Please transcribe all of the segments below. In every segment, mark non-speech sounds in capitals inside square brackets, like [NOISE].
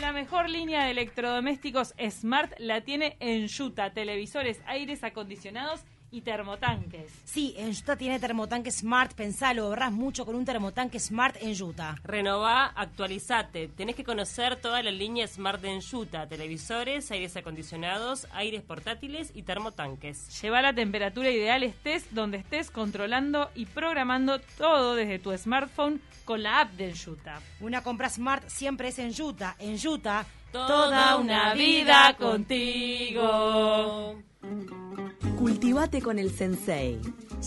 La mejor línea de electrodomésticos Smart la tiene en Yuta, televisores, aires acondicionados y termotanques. Sí, en Utah tiene termotanque Smart, pensalo, ahorrás mucho con un termotanque Smart en Utah. Renová, actualizate. Tenés que conocer toda la línea Smart de Enjuta, televisores, aires acondicionados, aires portátiles y termotanques. Lleva la temperatura ideal estés donde estés controlando y programando todo desde tu smartphone con la app de Enjuta. Una compra Smart siempre es en Utah. En Utah, Toda una vida contigo. Cultivate con el Sensei.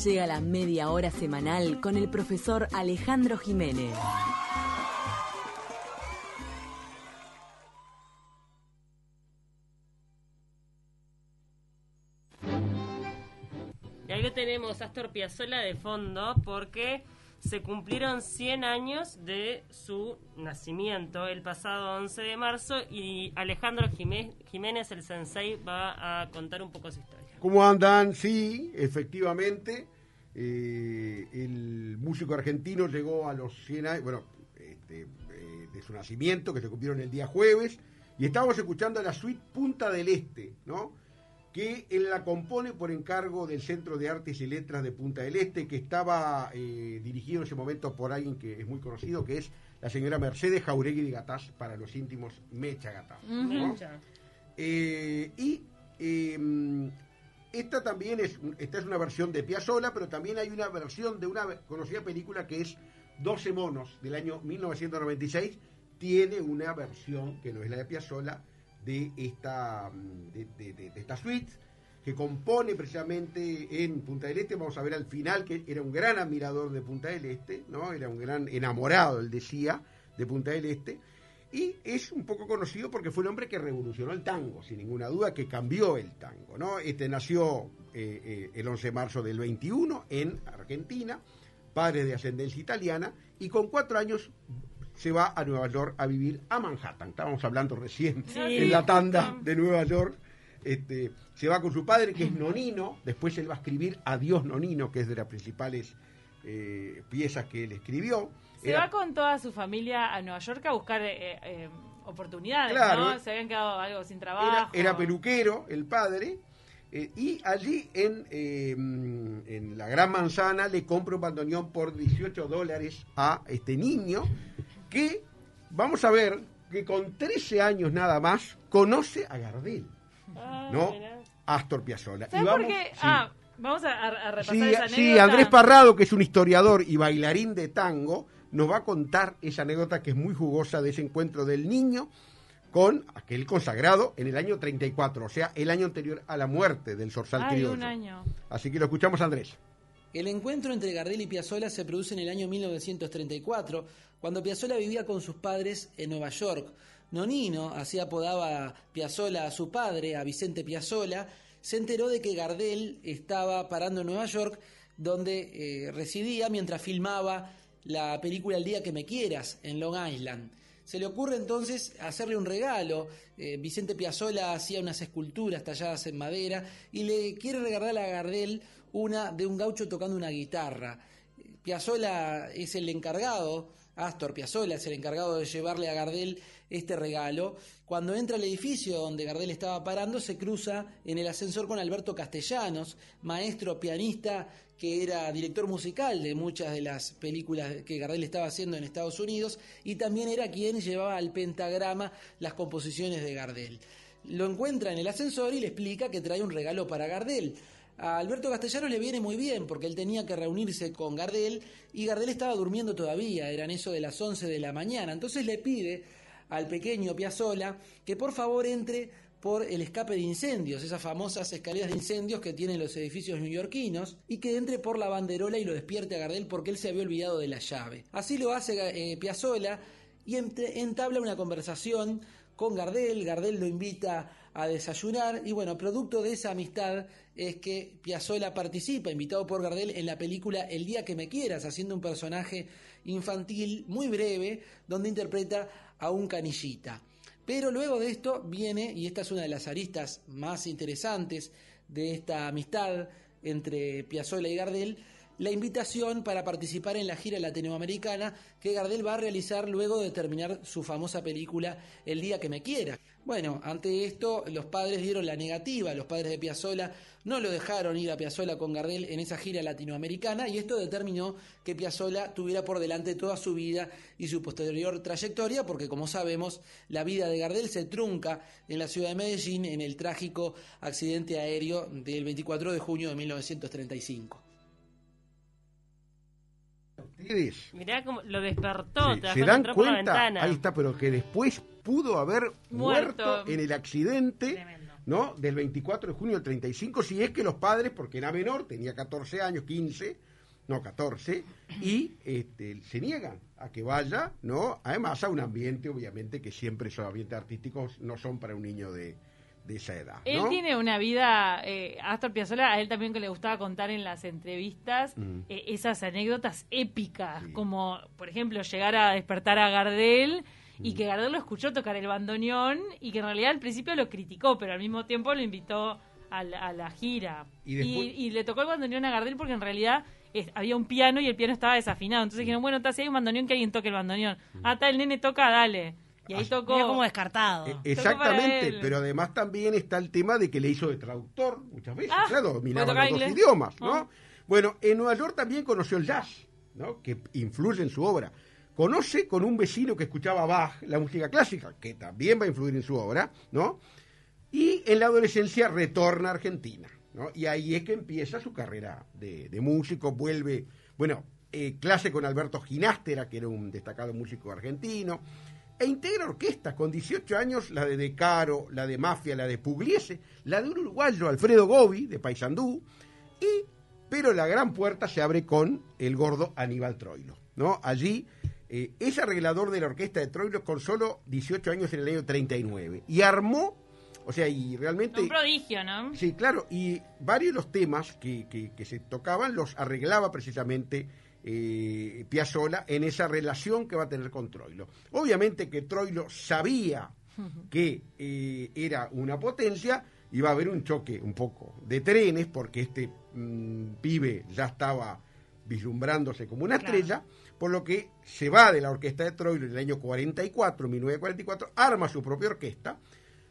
Llega la media hora semanal con el profesor Alejandro Jiménez. Y lo tenemos Astor Piazzolla de fondo porque se cumplieron 100 años de su nacimiento el pasado 11 de marzo y Alejandro Jimé- Jiménez, el sensei, va a contar un poco su historia. ¿Cómo andan? Sí, efectivamente. eh, el músico argentino llegó a los 100 años, bueno, este, eh, de su nacimiento, que se cumplieron el día jueves, y estábamos escuchando la suite Punta del Este, ¿no? Que él la compone por encargo del Centro de Artes y Letras de Punta del Este, que estaba eh, dirigido en ese momento por alguien que es muy conocido, que es la señora Mercedes Jauregui de Gatás, para los íntimos Mecha Gatás. ¿no? Mecha. Eh, y eh, esta también es, esta es una versión de Piazzolla, pero también hay una versión de una conocida película que es 12 monos del año 1996. Tiene una versión que no es la de Piazzolla de esta mm, de, esta suite que compone precisamente en Punta del Este. Vamos a ver al final que era un gran admirador de Punta del Este, ¿no? Era un gran enamorado, él decía, de Punta del Este. Y es un poco conocido porque fue el hombre que revolucionó el tango, sin ninguna duda, que cambió el tango. ¿no? Este nació eh, eh, el 11 de marzo del 21 en Argentina, padre de ascendencia italiana, y con cuatro años se va a Nueva York a vivir a Manhattan. Estábamos hablando recién en la tanda de Nueva York. Este, se va con su padre, que es Nonino. Después él va a escribir Adiós Nonino, que es de las principales eh, piezas que él escribió. Se Era- va con toda su familia a Nueva York a buscar eh, eh, oportunidades, Claro. ¿no? Se habían quedado algo sin era, trabajo. era peluquero, el padre, eh, y allí en, eh, en la Gran Manzana le compra un bandoneón por 18 dólares a este niño, que vamos a ver que con 13 años nada más conoce a Gardel, Ah, ¿no? mirá. Astor Piazzolla. ¿Sabes Y por vamos- qué? sí. Ah, vamos a, a- a repasar Sí, esa sí, anécdota. Andrés Parrado, que es un historiador y bailarín de tango, nos va a contar esa anécdota que es muy jugosa de ese encuentro del niño con aquel consagrado en el año 34, o sea, el año anterior a la muerte del zorzal Ay, criollo. un año. Así que lo escuchamos, Andrés. El encuentro entre Gardel y Piazzolla se produce en el año 1934, cuando Piazzolla vivía con sus padres en Nueva York. Nonino, así apodaba Piazzolla a su padre, a Vicente Piazzolla, se enteró de que Gardel estaba parando en Nueva York, donde eh, residía mientras filmaba la película El día que me quieras, en Long Island. Se le ocurre entonces hacerle un regalo. Eh, Vicente Piazzolla hacía unas esculturas talladas en madera y le quiere regalar a Gardel una de un gaucho tocando una guitarra. Piazzolla es el encargado, Astor Piazzolla es el encargado de llevarle a Gardel este regalo. Cuando entra al edificio donde Gardel estaba parando, se cruza en el ascensor con Alberto Castellanos, maestro pianista que era director musical de muchas de las películas que Gardel estaba haciendo en Estados Unidos y también era quien llevaba al pentagrama las composiciones de Gardel. Lo encuentra en el ascensor y le explica que trae un regalo para Gardel. A Alberto Castellanos le viene muy bien porque él tenía que reunirse con Gardel y Gardel estaba durmiendo todavía, eran eso de las 11 de la mañana. Entonces le pide al pequeño Piazzola que por favor entre por el escape de incendios, esas famosas escaleras de incendios que tienen los edificios neoyorquinos, y que entre por la banderola y lo despierte a Gardel porque él se había olvidado de la llave. Así lo hace eh, Piazzola y entabla una conversación con Gardel, Gardel lo invita a desayunar y bueno, producto de esa amistad es que Piazzola participa, invitado por Gardel, en la película El día que me quieras, haciendo un personaje infantil muy breve, donde interpreta a un canillita. Pero luego de esto viene, y esta es una de las aristas más interesantes de esta amistad entre Piazzolla y Gardel, la invitación para participar en la gira latinoamericana que Gardel va a realizar luego de terminar su famosa película El día que me quiera. Bueno, ante esto los padres dieron la negativa, los padres de Piazzolla no lo dejaron ir a Piazzolla con Gardel en esa gira latinoamericana y esto determinó que Piazzolla tuviera por delante toda su vida y su posterior trayectoria porque como sabemos la vida de Gardel se trunca en la ciudad de Medellín en el trágico accidente aéreo del 24 de junio de 1935. Ustedes Mirá cómo lo despertó, se, te se dan entrar por la cuenta, ventana. ahí está, pero que después pudo haber muerto, Muerto. en el accidente, Tremendo. ¿no? Del 24 de junio del 35, si es que los padres, porque era menor, tenía 14 años, 15, no 14, y este, se niegan a que vaya, ¿no? Además a un ambiente, obviamente, que siempre esos ambientes artísticos no son para un niño de, de esa edad, Él tiene una vida, eh, Astor Piazzolla, a él también que le gustaba contar en las entrevistas Mm. eh, esas anécdotas épicas, Sí. como por ejemplo llegar a despertar a Gardel y Mm. que Gardel lo escuchó tocar el bandoneón y que en realidad al principio lo criticó, pero al mismo tiempo lo invitó a la, a la gira. Y después- y le tocó el bandoneón a Gardel porque en realidad es- había un piano y el piano estaba desafinado. Entonces dijeron, bueno, está, si hay un bandoneón, que alguien toque el bandoneón. Ah, está, el nene toca, dale. Y ahí Ah, tocó... Mira como descartado. Eh, Exactamente, pero además también está el tema de que le hizo de traductor muchas veces, Ah, claro, dominaba los dos idiomas, ¿no? Ah. Bueno, en Nueva York también conoció el jazz, ¿no? Que influye en su obra. Conoce con un vecino que escuchaba Bach, la música clásica, que también va a influir en su obra, ¿no? Y en la adolescencia retorna a Argentina, ¿no? Y ahí es que empieza su carrera de, de músico, vuelve, bueno, eh, clase con Alberto Ginastera, que era un destacado músico argentino, e integra orquestas con 18 años, la de De Caro, la de Mafia, la de Pugliese, la de un uruguayo, Alfredo Gobi, de Paysandú, y, pero la gran puerta se abre con el gordo Aníbal Troilo, ¿no? Allí eh, es arreglador de la orquesta de Troilo con solo 18 años en el año 39, y armó, o sea, y realmente... Un prodigio, ¿no? Sí, claro, y varios de los temas que, que- que se tocaban los arreglaba precisamente eh, Piazzolla en esa relación que va a tener con Troilo. Obviamente que Troilo sabía que eh, era una potencia, iba a haber un choque un poco de trenes, porque este mm, pibe ya estaba vislumbrándose como una Claro. estrella, por lo que se va de la orquesta de Troilo en el año 44, 1944, arma su propia orquesta,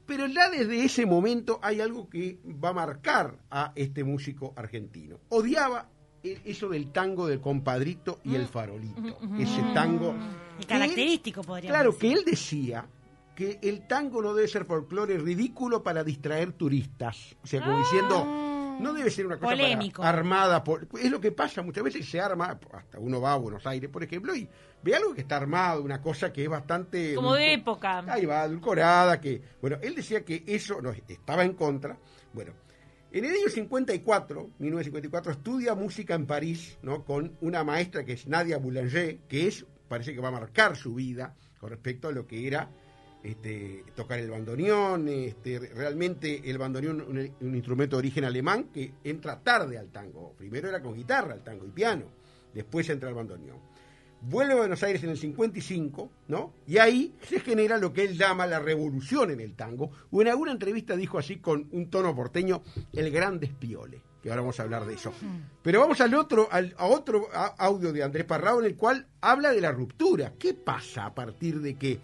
pero ya desde ese momento hay algo que va a marcar a este músico argentino. Odiaba eso del tango del compadrito y el farolito. Ese tango. Que él- característico, podríamos Claro, decir. que él decía que el tango no debe ser folclore ridículo para distraer turistas. O sea, como diciendo, no debe ser una cosa para- Polémico. armada. Por, es lo que pasa muchas veces, se arma, hasta uno va a Buenos Aires, por ejemplo, y ve algo que está armado, una cosa que es bastante... Como de época. Ahí va, adulcorada, que... Bueno, él decía que eso no, estaba en contra. Bueno, en el año 54, 1954, estudia música en París, ¿no? Con una maestra que es Nadia Boulanger, que es, parece que va a marcar su vida con respecto a lo que era este, tocar el bandoneón, este, realmente el bandoneón un, un instrumento de origen alemán que entra tarde al tango. Primero era con guitarra el tango y piano, después entra el bandoneón. Vuelve a Buenos Aires en el 55, ¿no? Y ahí se genera lo que él llama la revolución en el tango. O en alguna entrevista dijo así con un tono porteño, el gran despiole, que ahora vamos a hablar de eso. Pero vamos al otro, al, a otro audio de Andrés Parrao en el cual habla de la ruptura. ¿Qué pasa a partir de que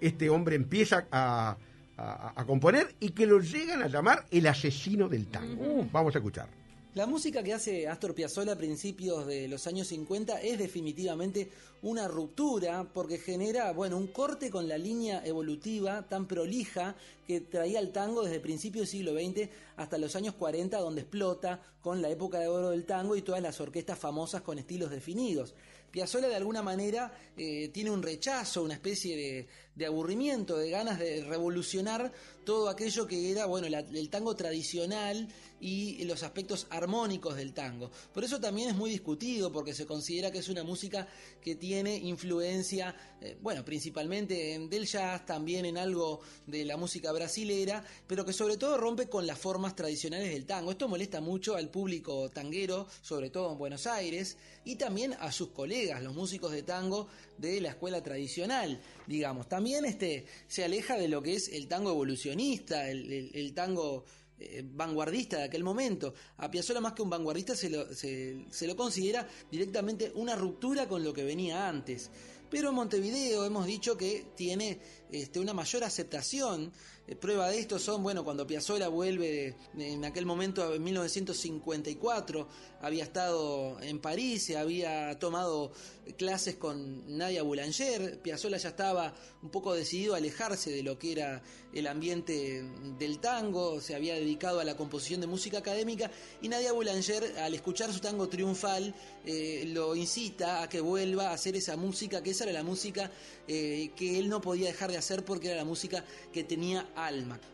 este hombre empieza a, a- a componer y que lo llegan a llamar el asesino del tango? Vamos a escuchar. La música que hace Astor Piazzolla a principios de los años 50 es definitivamente una ruptura porque genera, bueno, un corte con la línea evolutiva tan prolija que traía el tango desde principios del siglo XX hasta los años 40 donde explota con la época de oro del tango y todas las orquestas famosas con estilos definidos. Piazzolla de alguna manera eh, tiene un rechazo, una especie de, de aburrimiento, de ganas de revolucionar todo aquello que era, bueno, la- el tango tradicional y los aspectos armónicos del tango. Por eso también es muy discutido, porque se considera que es una música que tiene influencia, eh, bueno, principalmente en del jazz, también en algo de la música brasilera, pero que sobre todo rompe con las formas tradicionales del tango. Esto molesta mucho al público tanguero, sobre todo en Buenos Aires, y también a sus colegas, los músicos de tango de la escuela tradicional, digamos. También este, se aleja de lo que es el tango evolucionista, el, el- el tango eh, vanguardista de aquel momento. A Piazzolla más que un vanguardista se lo, se, se lo considera directamente una ruptura con lo que venía antes. Pero en Montevideo hemos dicho que tiene este, una mayor aceptación. Eh, prueba de esto son, bueno, cuando Piazzolla vuelve en aquel momento, en 1954, había estado en París, había tomado clases con Nadia Boulanger. Piazzolla ya estaba un poco decidido a alejarse de lo que era el ambiente del tango, se había dedicado a la composición de música académica y Nadia Boulanger, al escuchar su tango triunfal, eh, lo incita a que vuelva a hacer esa música, que esa era la música eh, que él no podía dejar de hacer porque era la música que tenía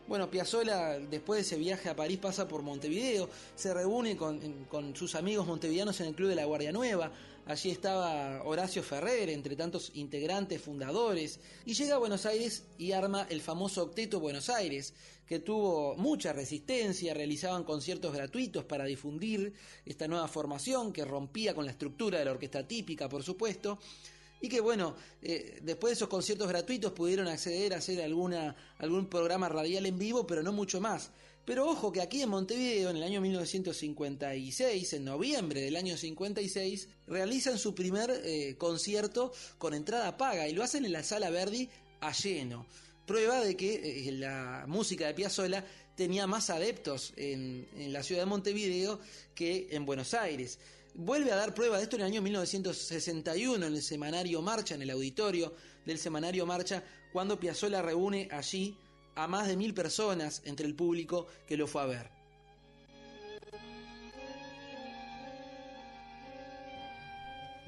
Bueno, Piazzolla, después de ese viaje a París, pasa por Montevideo, se reúne con sus amigos montevideanos en el Club de la Guardia Nueva. Allí estaba Horacio Ferrer, entre tantos integrantes fundadores, y llega a Buenos Aires y arma el famoso Octeto Buenos Aires, que tuvo mucha resistencia, realizaban conciertos gratuitos para difundir esta nueva formación que rompía con la estructura de la orquesta típica, por supuesto, y que bueno, eh, después de esos conciertos gratuitos pudieron acceder a hacer alguna, algún programa radial en vivo, pero no mucho más. Pero ojo que aquí en Montevideo, en el año 1956, en noviembre del año 56, realizan su primer eh, concierto con entrada paga y lo hacen en la Sala Verdi a lleno. Prueba de que eh, la música de Piazzolla tenía más adeptos en, en la ciudad de Montevideo que en Buenos Aires. Vuelve a dar prueba de esto en el año 1961 en el semanario Marcha, en el auditorio del semanario Marcha, cuando Piazzolla reúne allí a más de mil personas entre el público que lo fue a ver.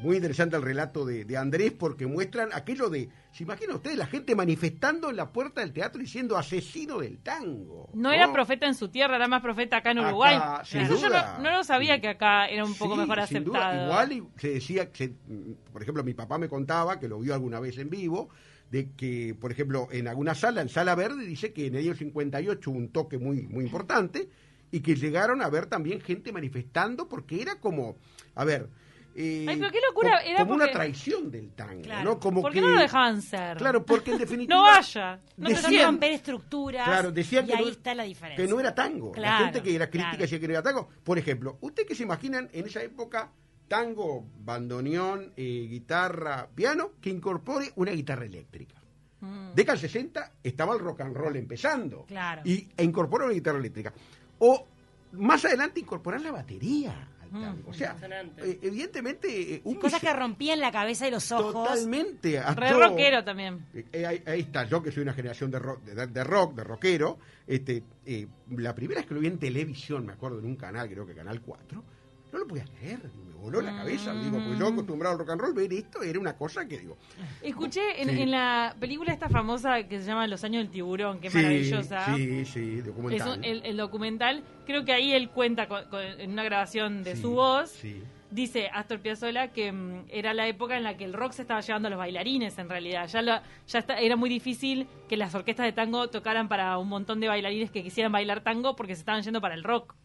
Muy interesante el relato de, de Andrés porque muestran aquello de, ¿se imaginan ustedes la gente manifestando en la puerta del teatro diciendo asesino del tango? No era profeta en su tierra, era más profeta acá en Acá, Uruguay. sin Eso yo no, no lo sabía que acá era un poco Sí, mejor sin duda. aceptado. Igual y se decía, se- por ejemplo, mi papá me contaba, que lo vio alguna vez en vivo, de que, por ejemplo, en alguna sala, en Sala Verde, dice que en el año 58 hubo un toque muy, muy importante y que llegaron a ver también gente manifestando porque era como, a ver... eh, Ay, pero qué locura, co- era como una traición del tango, Claro. ¿no? Como ¿Por que, qué no lo dejaban ser? Claro, porque en [LAUGHS] definitiva... No vaya. No decían- Decían romper estructuras. Claro, decían y que ahí no, está la diferencia. que no era tango. Claro, la gente que era crítica claro. decía que no era tango. Por ejemplo, ¿ustedes que se imaginan en esa época tango, bandoneón, eh, guitarra, piano, que incorpore una guitarra eléctrica? Mm. Década del 60 estaba el rock and roll empezando. Claro. Y e incorporó una guitarra eléctrica. O más adelante incorporar la batería. Tango. O sea, eh, evidentemente... eh, un Cosas que rompían la cabeza y los ojos. Totalmente. Re rockero también. eh, eh, ahí, ahí está, yo que soy una generación de rock, de, de rock, de rockero, este, eh, la primera vez que lo vi en televisión, me acuerdo en un canal, creo que Canal 4, no lo podía creer, me voló la cabeza, digo, pues yo acostumbrado al rock and roll, ver esto era una cosa que digo, Escuché en, Sí. en la película esta famosa que se llama Los años del tiburón, que es sí, maravillosa. sí, sí, Es documental. un- el, el documental, creo que ahí él cuenta con- con- en una grabación de Sí, su voz, dice Astor Piazzolla que mm, era la época en la que el rock se estaba llevando a los bailarines en realidad. Ya lo- ya está- era muy difícil que las orquestas de tango tocaran para un montón de bailarines que quisieran bailar tango porque se estaban yendo para el rock.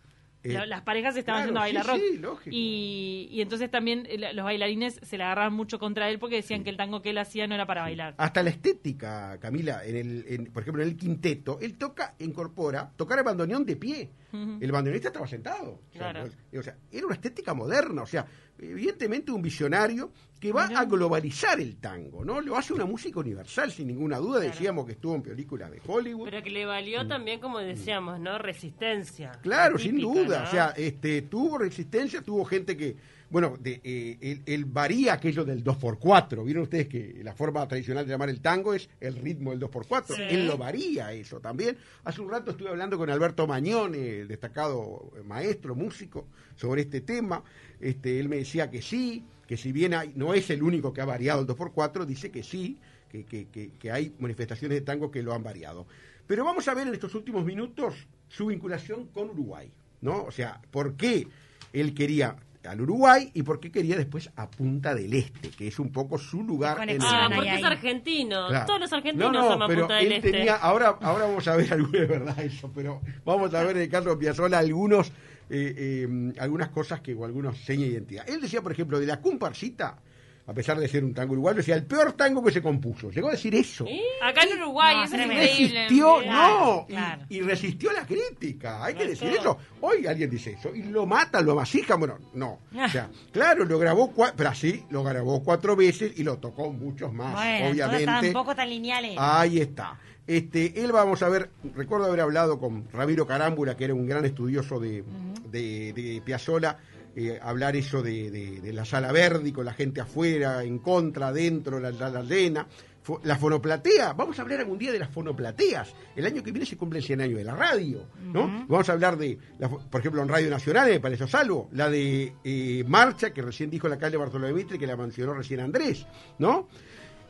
Eh, La- las parejas estaban claro, yendo a bailar sí, rock. sí, lógico. y, y entonces también eh, los bailarines se le agarraban mucho contra él porque decían que el tango que él hacía no era para bailar. Hasta la estética, Camila, en el, en- por ejemplo, en el quinteto, él toca, incorpora, tocar el bandoneón de pie. El bandoneonista estaba sentado. O sea, Claro. no- o sea, era una estética moderna, o sea, evidentemente un visionario que va Mirá. a globalizar el tango, ¿no? Lo hace una música universal, sin ninguna duda. Claro. Decíamos que estuvo en películas de Hollywood. Pero que le valió también, como decíamos, ¿no? Resistencia. Mm. Claro, La sin duda. ¿no? O sea, este, tuvo resistencia, tuvo gente que, bueno, de, eh, él, él varía aquello del 2x4. Vieron ustedes que la forma tradicional de llamar el tango es el ritmo del 2x4. Sí. Él lo varía eso también. Hace un rato estuve hablando con Alberto Mañone, el destacado maestro, músico, sobre este tema. Este, él me decía que sí, que si bien hay- no es el único que ha variado el 2x4, dice que sí, que, que- que- que hay manifestaciones de tango que lo han variado. Pero vamos a ver en estos últimos minutos su vinculación con Uruguay, ¿no? O sea, ¿por qué él quería al Uruguay y por qué quería después a Punta del Este, que es un poco su lugar en el Ah, porque es argentino. Claro. Todos los argentinos no, no, aman pero Punta del él Este. tenía, ahora, ahora vamos a ver [LAUGHS] alguna es verdad eso, pero vamos a ver en el caso de Piazzolla algunos, eh, eh, algunas cosas que, o algunos señas de identidad. Él decía, por ejemplo, de la comparsita, a pesar de ser un tango uruguayo, decía el peor tango que se compuso. Llegó a decir eso. Acá en Uruguay, No, eso es tremendo. increíble. Resistió, Claro, no, y- claro. y, resistió la crítica, hay que decir todo. eso. Hoy alguien dice eso, y lo mata, lo amasija, bueno, no. [LAUGHS] O sea, claro, lo grabó, cua- pero así, lo grabó cuatro veces y lo tocó muchos más, Bueno, obviamente. tampoco tan lineales. Ahí está. Este, él vamos a ver, recuerdo haber hablado con Ramiro Carámbula, que era un gran estudioso de, de, de Piazzolla, eh, hablar eso de, de- de la sala verde y con la gente afuera, en contra, adentro, la sala llena. Fo- La fonoplatea, vamos a hablar algún día de las fonoplateas. El año que viene se cumple el 100 años de la radio, ¿no? Vamos a hablar de, la por ejemplo, en Radio Nacional, me pareció salvo, la de eh, Marcha, que recién dijo la calle Bartolomé Mitre, que la mencionó recién Andrés, ¿no?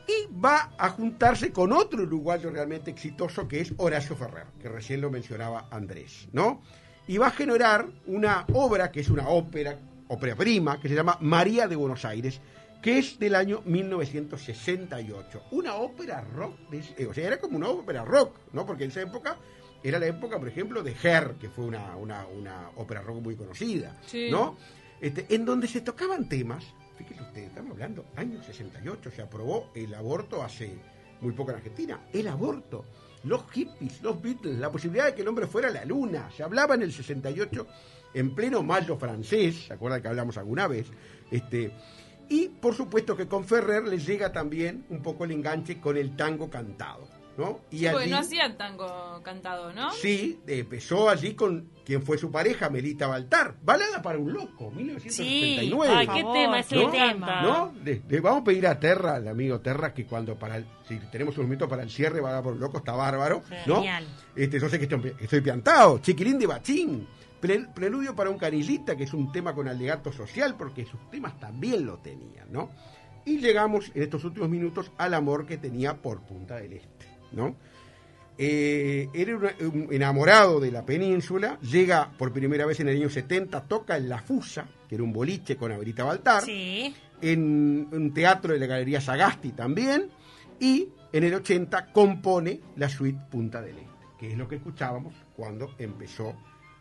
y va a juntarse con otro uruguayo realmente exitoso que es Horacio Ferrer, que recién lo mencionaba Andrés, ¿no? Y va a generar una obra que es una ópera, ópera prima, que se llama María de Buenos Aires, que es del año 1968. Una ópera rock, de- o sea, era como una ópera rock, ¿no? Porque en esa época era la época, por ejemplo, de Her, que fue una, una, una ópera rock muy conocida, Sí. ¿no? Este, en donde se tocaban temas, fíjense ustedes, estamos hablando, año 68, se aprobó el aborto hace muy poco en Argentina, el aborto, los hippies, los Beatles, la posibilidad de que el hombre fuera a la luna, se hablaba en el 68 en pleno mayo francés, ¿se acuerdan que hablamos alguna vez? Este, y por supuesto que con Ferrer le llega también un poco el enganche con el tango cantado, ¿no? Y allí- no hacían tango cantado, ¿no? Sí, empezó allí con quien fue su pareja, Melita Baltar. Balada para un loco, 1979. Ay, qué tema, ese encanta. ¿No? Le, le vamos a pedir a Terra, al amigo Terra, que cuando para el, si tenemos un momento para el cierre, Balada por un loco, está bárbaro. ¿no? Genial. Este, yo sé que estoy, estoy piantado. Chiquilín de Bachín. Pre- Preludio para un canillita, que es un tema con alegato social, porque sus temas también lo tenían, ¿no? Y llegamos en estos últimos minutos al amor que tenía por Punta del Este, ¿no? Eh, era un enamorado de la península, llega por primera vez en el año 70, toca en La Fusa, que era un boliche con Averita Baltar, Sí. en un teatro de la Galería Sagasti también, y en el 80 compone la suite Punta del Este, que es lo que escuchábamos cuando empezó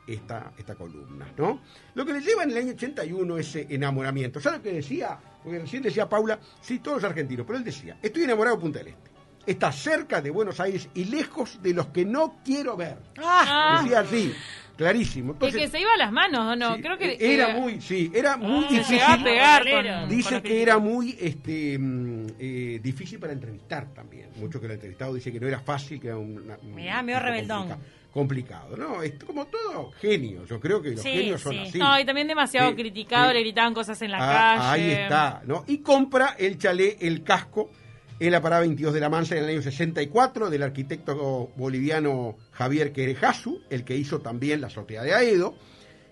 esta, esta columna, ¿no? Lo que le lleva en el año 81 ese enamoramiento. ¿Sabes lo que decía? Porque recién decía Paula, sí, todos argentinos, pero él decía, estoy enamorado de Punta del Este. Está cerca de Buenos Aires y lejos de los que no quiero ver. Ah, Decía así, clarísimo. Y Entonces, que se iba a las manos, ¿o no? sí, Creo que era que- muy, sí, era muy se difícil. pegar con, Dice con que era muy este, mm, eh, difícil para entrevistar también. Mucho que lo entrevistado dice que no era fácil, que era una, Mirá, medio rebeldón. complica- complicado, ¿no? Es como todo genio. Yo creo que los Sí, genios son sí. así. No, y también demasiado Sí, criticado, sí. le gritaban cosas en la Ah, calle. Ahí está, ¿no? Y compra el chalet, el casco, en la parada 22 de la Mansa en el año 64 del arquitecto boliviano Javier Querejazu, el que hizo también la azotea de Aedo,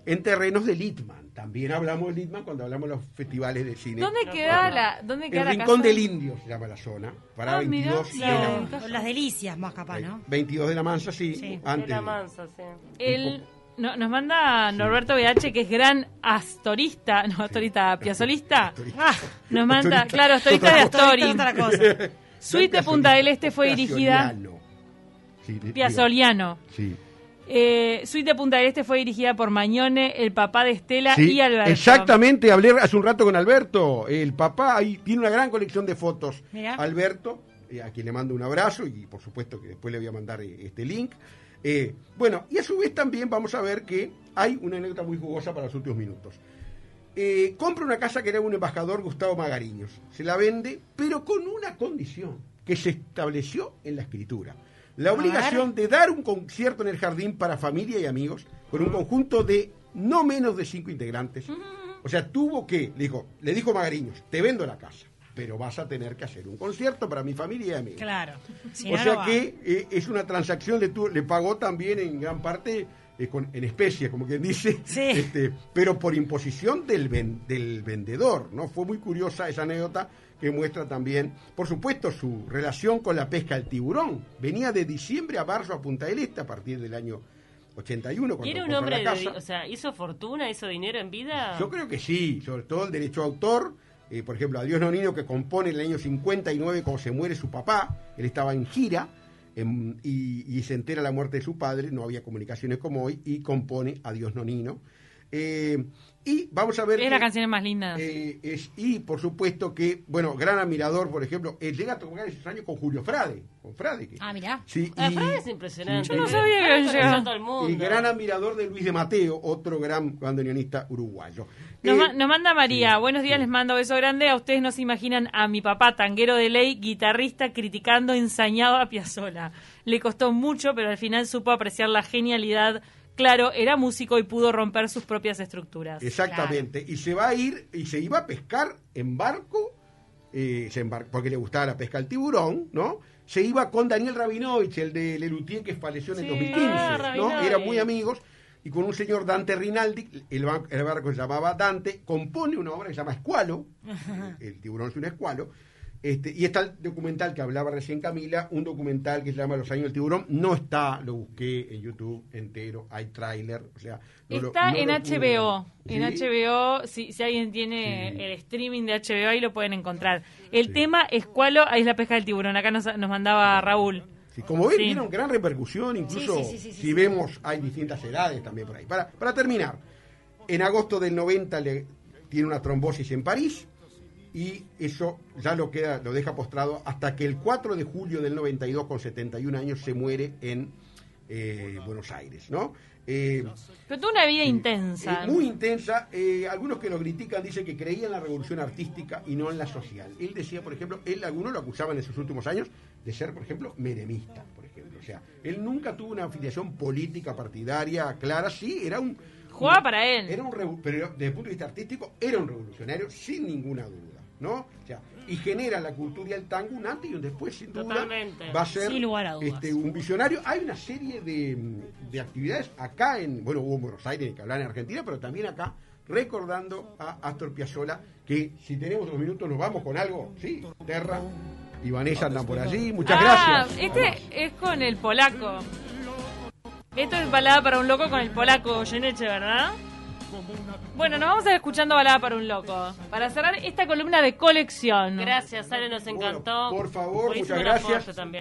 en terrenos de Litman. También hablamos de Litman cuando hablamos de los festivales de cine. ¿Dónde queda la, dónde queda El la Rincón casa? del Indio se llama la zona, para Ah, mirá, 22 de claro. la Mansa. las delicias más capaz, ¿no? 22 de la Mansa, sí, Sí. antes. Era mansa, sí. El, no- nos manda Norberto BH, que es gran astorista, no, astorista, piazolista. Ah, Nos manda, Astorista. claro, astorista de Astori. otra cosa. [LAUGHS] Suite Punta del Este fue dirigida, Piazzoliano. Sí. Eh, Suite Punta del Este fue dirigida por Mañone, el papá de Estela Sí, y Alberto. Exactamente, hablé hace un rato con Alberto. El papá ahí tiene una gran colección de fotos. Mirá. Alberto, eh, a quien le mando un abrazo y por supuesto que después le voy a mandar eh, este link. Eh, bueno, y a su vez también vamos a ver que hay una anécdota muy jugosa para los últimos minutos. Eh, compra una casa que era un embajador Gustavo Magariños. Se la vende, pero con una condición que se estableció en la escritura. La obligación de dar un concierto en el jardín para familia y amigos con un conjunto de no menos de cinco integrantes. O sea, tuvo que, le dijo, le dijo Magariños, te vendo la casa, pero vas a tener que hacer un concierto para mi familia y amigos. Claro. Si o no, sea no que eh, es una transacción, le, tu- le pagó también en gran parte eh, con- en especie, como quien dice, Sí. este, pero por imposición del, ven- del vendedor. ¿no? Fue muy curiosa esa anécdota que muestra también, por supuesto, su relación con la pesca del tiburón. Venía de diciembre a marzo a Punta del Este a partir del año 81. ¿Y Cuando era un hombre la de, casa. o sea, hizo fortuna, hizo dinero en vida? Yo creo que sí, sobre todo el derecho de autor. Eh, por ejemplo, a Dios Nonino que compone en el año 59 cuando se muere su papá, él estaba en gira em, y, y se entera la muerte de su padre, no había comunicaciones como hoy, y compone a Dios Nonino. Eh, y vamos a ver. Es que, la canción más linda. eh, es, y por supuesto que, bueno, gran admirador, por ejemplo, eh, llega a tocar ese año con Julio Frade. Con Frade que, Ah, mirá. sí, y- frase es impresionante. Yo no sabía que mundo. y gran admirador de Luis de Mateo, otro gran bandoneonista uruguayo. Nos, ma- nos manda María, buenos días, les mando beso grande. A ustedes no se imaginan a mi papá, tanguero de ley, guitarrista, criticando ensañado a Piazzolla. Le costó mucho, pero al final supo apreciar la genialidad. Claro, era músico y pudo romper sus propias estructuras. Exactamente. Y se va a ir, y se iba a pescar en barco, eh, se embar- porque le gustaba la pesca al tiburón, ¿no? Se iba con Daniel Rabinovich, el de Lelutier que falleció en el Sí, 2015, ah, ¿no? Eran muy amigos. Y con un señor Dante Rinaldi, el, ban- el barco se llamaba Dante, compone una obra que se llama Escualo, el tiburón es un escualo, este, y está el documental que hablaba recién Camila, un documental que se llama Los años del tiburón, no está, lo busqué en YouTube entero, hay tráiler, o sea... no lo- Está no en lo pude- HBO. En ¿Sí? HBO, si, si alguien tiene Sí. el streaming de HBO, ahí lo pueden encontrar. El Sí. tema es cuál ahí es la pesca del tiburón. Acá nos, nos mandaba Raúl. Sí, como ven, tiene una gran repercusión, incluso si vemos, hay distintas edades también por ahí. Para, para terminar, en agosto del 90 le, tiene una trombosis en París y eso ya lo, queda, lo deja postrado hasta que el 4 de julio del 92, con 71 años, se muere en eh, Buenos Aires, ¿no? Eh, Pero tuvo una vida intensa. eh, muy intensa. Eh, algunos que lo critican dicen que creía en la revolución artística y no en la social. Él decía, por ejemplo, él algunos lo acusaban en sus últimos años de ser, por ejemplo, menemista, por ejemplo. O sea, él nunca tuvo una afiliación política partidaria clara. Sí, era un Jugaba para él. era un pero desde el punto de vista artístico era un revolucionario sin ninguna duda, ¿no? O sea, y genera la cultura y el tango un antes y un después, sin duda. Totalmente. Va a ser Sin lugar a dudas. este, un visionario. Hay una serie de, de actividades acá en, bueno, hubo en Buenos Aires, que hablan en Argentina, pero también acá, recordando a Astor Piazzolla, que si tenemos dos minutos nos vamos con algo, sí, Terra y Vanessa andan por allí, muchas ah, gracias. este es con el polaco. Esto es balada para un loco con el polaco Geneche, ¿verdad? Bueno, nos vamos a ir escuchando balada para un loco. Para cerrar esta columna de colección. Gracias, Ale, nos Bueno, encantó. por favor, Buenísimo muchas gracias. también.